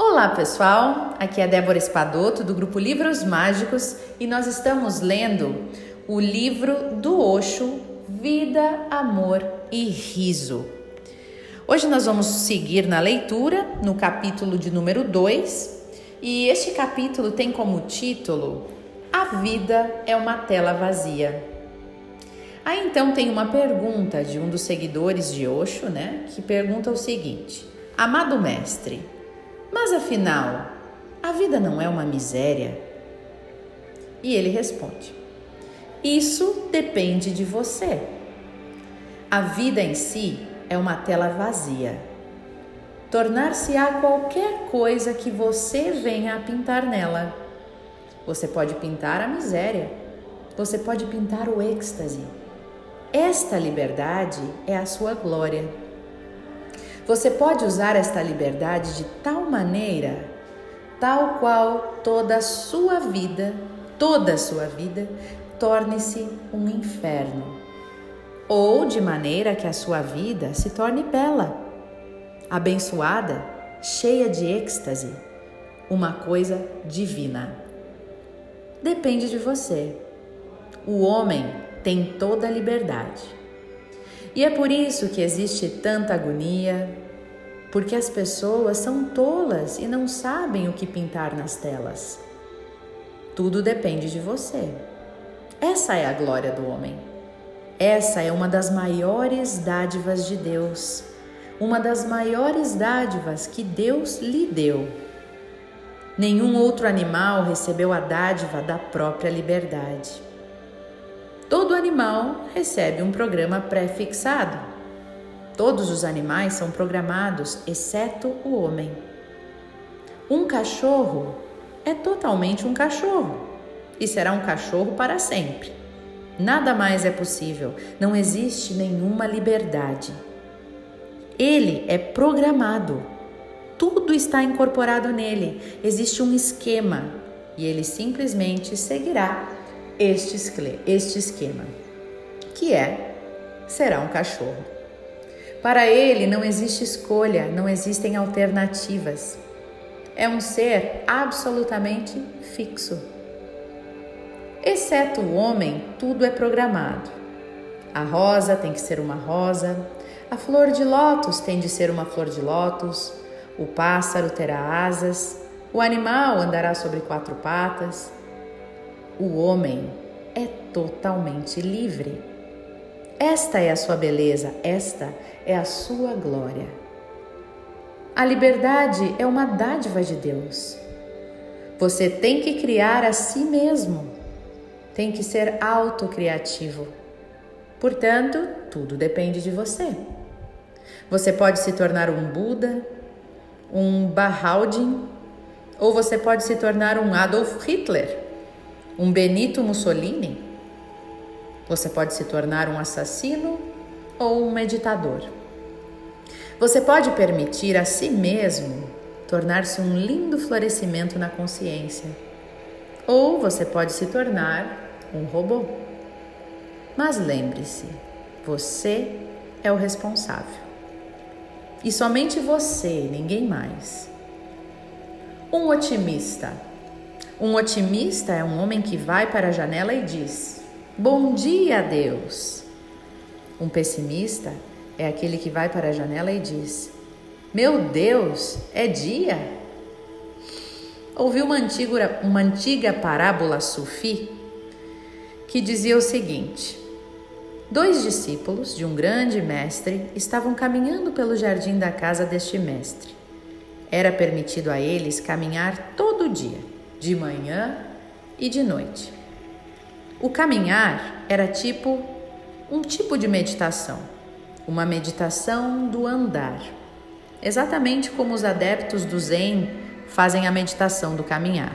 Olá pessoal, aqui é Débora Espadoto do grupo Livros Mágicos e nós estamos lendo o livro do Osho Vida, Amor e Riso. Hoje nós vamos seguir na leitura no capítulo de número 2 e este capítulo tem como título A Vida é uma Tela Vazia. Aí então tem uma pergunta de um dos seguidores de Osho, né, que pergunta o seguinte: Amado mestre, mas afinal, a vida não é uma miséria? E ele responde: Isso depende de você. A vida em si é uma tela vazia. Tornar-se-á qualquer coisa que você venha a pintar nela. Você pode pintar a miséria, você pode pintar o êxtase. Esta liberdade é a sua glória. Você pode usar esta liberdade de tal maneira, tal qual toda a sua vida, toda a sua vida, torne-se um inferno. Ou de maneira que a sua vida se torne bela, abençoada, cheia de êxtase, uma coisa divina. Depende de você. O homem tem toda a liberdade. E é por isso que existe tanta agonia, porque as pessoas são tolas e não sabem o que pintar nas telas. Tudo depende de você. Essa é a glória do homem. Essa é uma das maiores dádivas de Deus, uma das maiores dádivas que Deus lhe deu. Nenhum outro animal recebeu a dádiva da própria liberdade. Animal recebe um programa pré-fixado. Todos os animais são programados, exceto o homem. Um cachorro é totalmente um cachorro e será um cachorro para sempre. Nada mais é possível, não existe nenhuma liberdade. Ele é programado, tudo está incorporado nele, existe um esquema e ele simplesmente seguirá este, este esquema, que é será um cachorro. Para ele não existe escolha, não existem alternativas. É um ser absolutamente fixo. Exceto o homem, tudo é programado. A rosa tem que ser uma rosa, a flor de lótus tem de ser uma flor de lótus, o pássaro terá asas, o animal andará sobre quatro patas, o homem é totalmente livre. Esta é a sua beleza, esta é a sua glória. A liberdade é uma dádiva de Deus. Você tem que criar a si mesmo, tem que ser autocriativo. Portanto, tudo depende de você. Você pode se tornar um Buda, um Bahaldin, ou você pode se tornar um Adolf Hitler um Benito Mussolini, você pode se tornar um assassino ou um meditador. Você pode permitir a si mesmo tornar-se um lindo florescimento na consciência, ou você pode se tornar um robô. Mas lembre-se, você é o responsável. E somente você, ninguém mais. Um otimista um otimista é um homem que vai para a janela e diz: Bom dia, Deus. Um pessimista é aquele que vai para a janela e diz: Meu Deus, é dia. Ouvi uma antiga, uma antiga parábola sufi que dizia o seguinte: Dois discípulos de um grande mestre estavam caminhando pelo jardim da casa deste mestre. Era permitido a eles caminhar todo dia de manhã e de noite. O caminhar era tipo um tipo de meditação, uma meditação do andar, exatamente como os adeptos do Zen fazem a meditação do caminhar.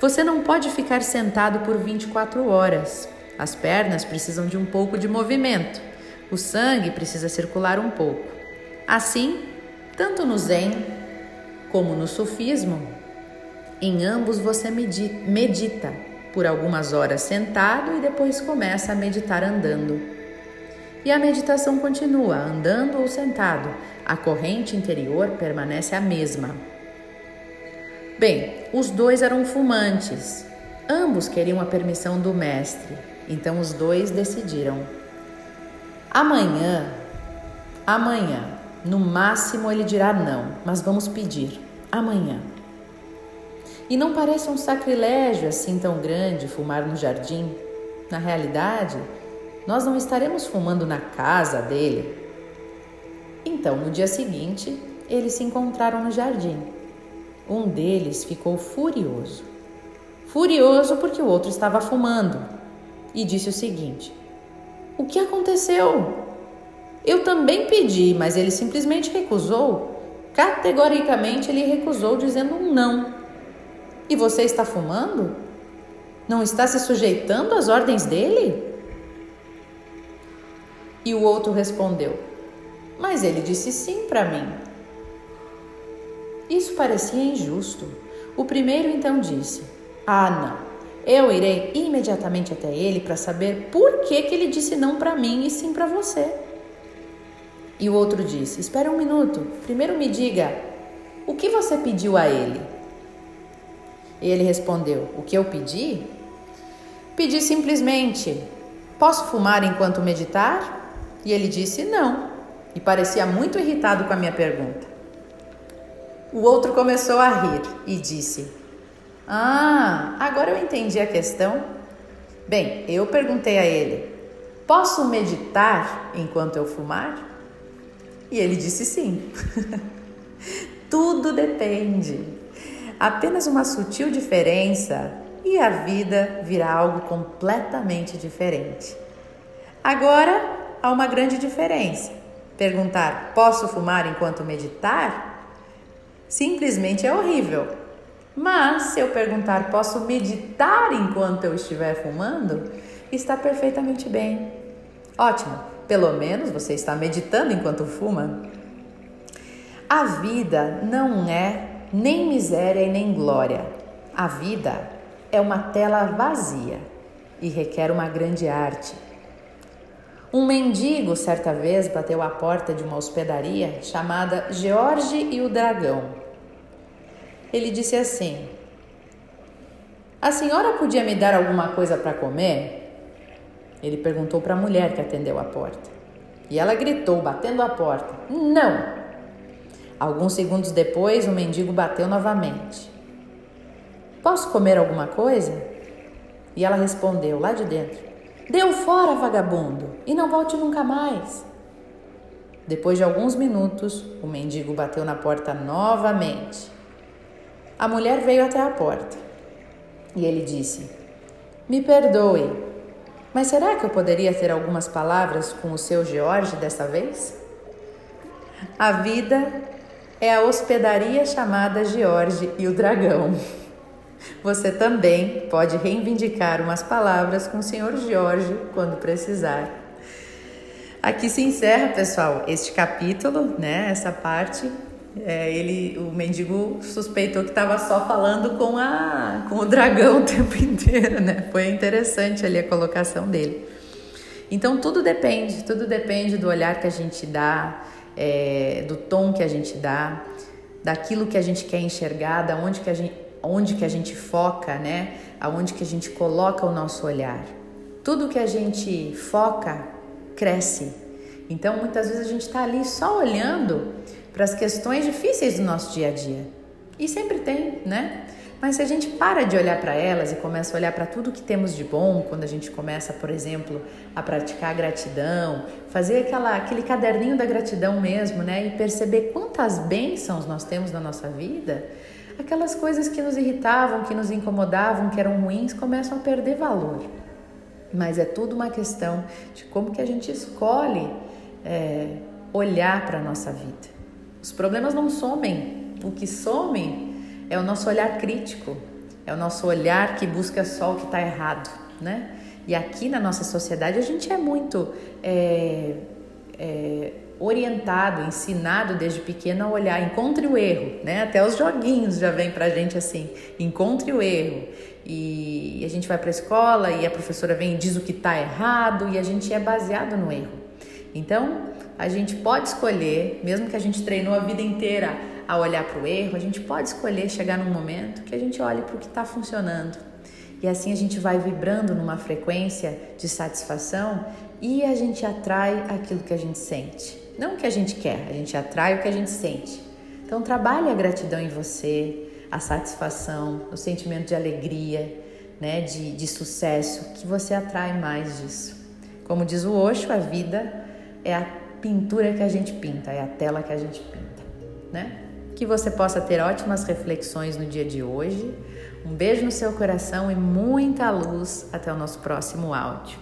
Você não pode ficar sentado por 24 horas. As pernas precisam de um pouco de movimento. O sangue precisa circular um pouco. Assim, tanto no Zen como no Sufismo, em ambos você medita por algumas horas sentado e depois começa a meditar andando. E a meditação continua andando ou sentado. A corrente interior permanece a mesma. Bem, os dois eram fumantes. Ambos queriam a permissão do mestre, então os dois decidiram. Amanhã, amanhã, no máximo ele dirá não, mas vamos pedir. Amanhã. E não parece um sacrilégio assim tão grande fumar no jardim. Na realidade, nós não estaremos fumando na casa dele. Então, no dia seguinte, eles se encontraram no jardim. Um deles ficou furioso. Furioso porque o outro estava fumando e disse o seguinte: O que aconteceu? Eu também pedi, mas ele simplesmente recusou. Categoricamente ele recusou, dizendo um não. E você está fumando? Não está se sujeitando às ordens dele? E o outro respondeu: Mas ele disse sim para mim. Isso parecia injusto. O primeiro então disse: Ah, não. Eu irei imediatamente até ele para saber por que, que ele disse não para mim e sim para você. E o outro disse: Espera um minuto. Primeiro me diga, o que você pediu a ele? E ele respondeu: O que eu pedi? Pedi simplesmente: Posso fumar enquanto meditar? E ele disse não, e parecia muito irritado com a minha pergunta. O outro começou a rir e disse: Ah, agora eu entendi a questão. Bem, eu perguntei a ele: Posso meditar enquanto eu fumar? E ele disse sim. Tudo depende. Apenas uma sutil diferença e a vida virá algo completamente diferente. Agora, há uma grande diferença. Perguntar: posso fumar enquanto meditar? Simplesmente é horrível. Mas se eu perguntar: posso meditar enquanto eu estiver fumando? Está perfeitamente bem. Ótimo, pelo menos você está meditando enquanto fuma. A vida não é nem miséria e nem glória. A vida é uma tela vazia e requer uma grande arte. Um mendigo, certa vez, bateu à porta de uma hospedaria chamada George e o Dragão. Ele disse assim: A senhora podia me dar alguma coisa para comer? Ele perguntou para a mulher que atendeu a porta. E ela gritou, batendo a porta: Não! Alguns segundos depois, o mendigo bateu novamente. Posso comer alguma coisa? E ela respondeu lá de dentro: Deu fora, vagabundo, e não volte nunca mais. Depois de alguns minutos, o mendigo bateu na porta novamente. A mulher veio até a porta e ele disse: Me perdoe, mas será que eu poderia ter algumas palavras com o seu George desta vez? A vida é a hospedaria chamada George e o Dragão. Você também pode reivindicar umas palavras com o Senhor Jorge quando precisar. Aqui se encerra, pessoal, este capítulo, né? Essa parte. É, ele, o mendigo suspeitou que estava só falando com a, com o dragão o tempo inteiro, né? Foi interessante ali a colocação dele. Então tudo depende, tudo depende do olhar que a gente dá, é, do tom que a gente dá, daquilo que a gente quer enxergar, da onde que a gente, onde que a gente foca, né? Aonde que a gente coloca o nosso olhar. Tudo que a gente foca cresce. Então, muitas vezes a gente está ali só olhando para as questões difíceis do nosso dia a dia. E sempre tem, né? Mas se a gente para de olhar para elas e começa a olhar para tudo que temos de bom, quando a gente começa, por exemplo, a praticar a gratidão, fazer aquela, aquele caderninho da gratidão mesmo, né? E perceber quantas bênçãos nós temos na nossa vida, aquelas coisas que nos irritavam, que nos incomodavam, que eram ruins, começam a perder valor. Mas é tudo uma questão de como que a gente escolhe é, olhar para a nossa vida. Os problemas não somem, o que some é o nosso olhar crítico, é o nosso olhar que busca só o que está errado, né? E aqui na nossa sociedade a gente é muito é, é, orientado, ensinado desde pequeno a olhar, encontre o erro, né? Até os joguinhos já vem pra gente assim, encontre o erro. E a gente vai para a escola e a professora vem e diz o que está errado e a gente é baseado no erro. Então, a gente pode escolher, mesmo que a gente treinou a vida inteira a olhar para o erro, a gente pode escolher chegar num momento que a gente olhe para o que está funcionando. E assim a gente vai vibrando numa frequência de satisfação e a gente atrai aquilo que a gente sente. Não o que a gente quer, a gente atrai o que a gente sente. Então trabalhe a gratidão em você, a satisfação, o sentimento de alegria, né, de, de sucesso, que você atrai mais disso. Como diz o Osho, a vida é a pintura que a gente pinta, é a tela que a gente pinta, né? Que você possa ter ótimas reflexões no dia de hoje. Um beijo no seu coração e muita luz. Até o nosso próximo áudio.